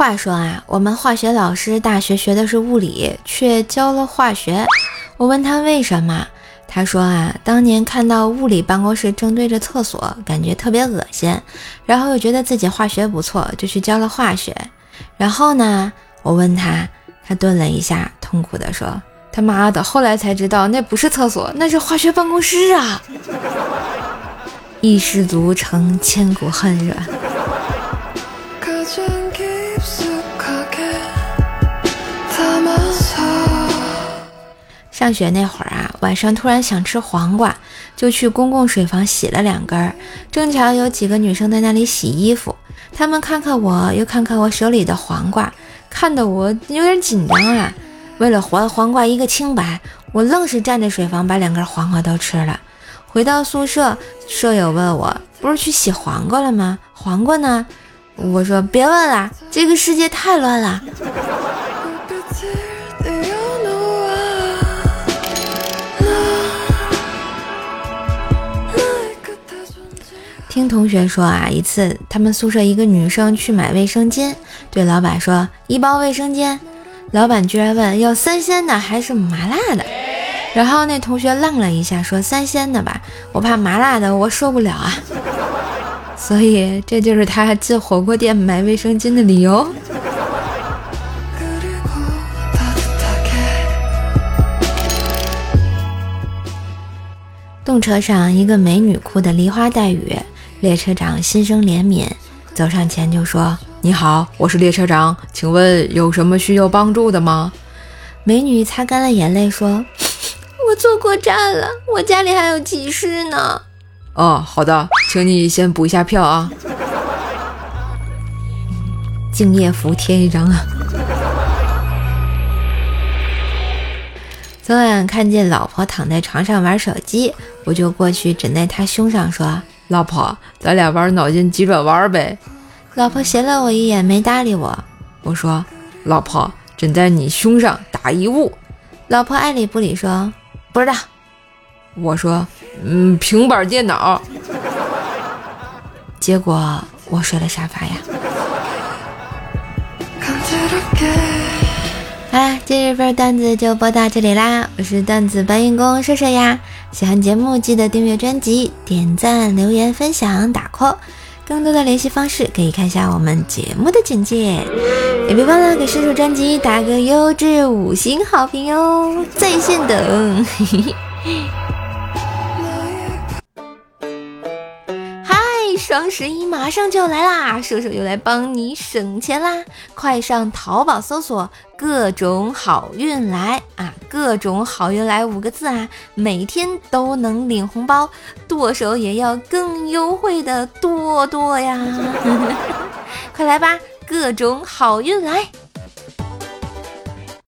话说啊，我们化学老师大学学的是物理，却教了化学。我问他为什么，他说啊，当年看到物理办公室正对着厕所，感觉特别恶心，然后又觉得自己化学不错，就去教了化学。然后呢，我问他，他顿了一下，痛苦地说：“他妈的，后来才知道那不是厕所，那是化学办公室啊！”一失足成千古恨是吧？上学那会儿啊，晚上突然想吃黄瓜，就去公共水房洗了两根儿。正巧有几个女生在那里洗衣服，她们看看我，又看看我手里的黄瓜，看得我有点紧张啊。为了还黄瓜一个清白，我愣是站着水房把两根黄瓜都吃了。回到宿舍，舍友问我：“不是去洗黄瓜了吗？黄瓜呢？”我说：“别问了，这个世界太乱了。”听同学说啊，一次他们宿舍一个女生去买卫生巾，对老板说一包卫生巾，老板居然问要三鲜的还是麻辣的，然后那同学愣了一下，说三鲜的吧，我怕麻辣的我受不了啊，所以这就是他进火锅店买卫生巾的理由。动车上，一个美女哭得梨花带雨。列车长心生怜悯，走上前就说：“你好，我是列车长，请问有什么需要帮助的吗？”美女擦干了眼泪说：“ 我坐过站了，我家里还有急事呢。”哦，好的，请你先补一下票啊。敬业福贴一张啊。昨晚看见老婆躺在床上玩手机，我就过去枕在她胸上说。老婆，咱俩玩脑筋急转弯呗。老婆斜了我一眼，没搭理我。我说：“老婆，枕在你胸上打一物。”老婆爱理不理说：“不知道。”我说：“嗯，平板电脑。”结果我睡了沙发呀。好啦，今日份段子就播到这里啦！我是段子搬运工射射呀。喜欢节目记得订阅专辑、点赞、留言、分享、打 call。更多的联系方式可以看一下我们节目的简介。也别忘了给射手专辑打个优质五星好评哟，在线等。双十一马上就要来啦，射手又来帮你省钱啦！快上淘宝搜索“各种好运来”啊，“各种好运来”五个字啊，每天都能领红包，剁手也要更优惠的剁剁呀！快来吧，各种好运来！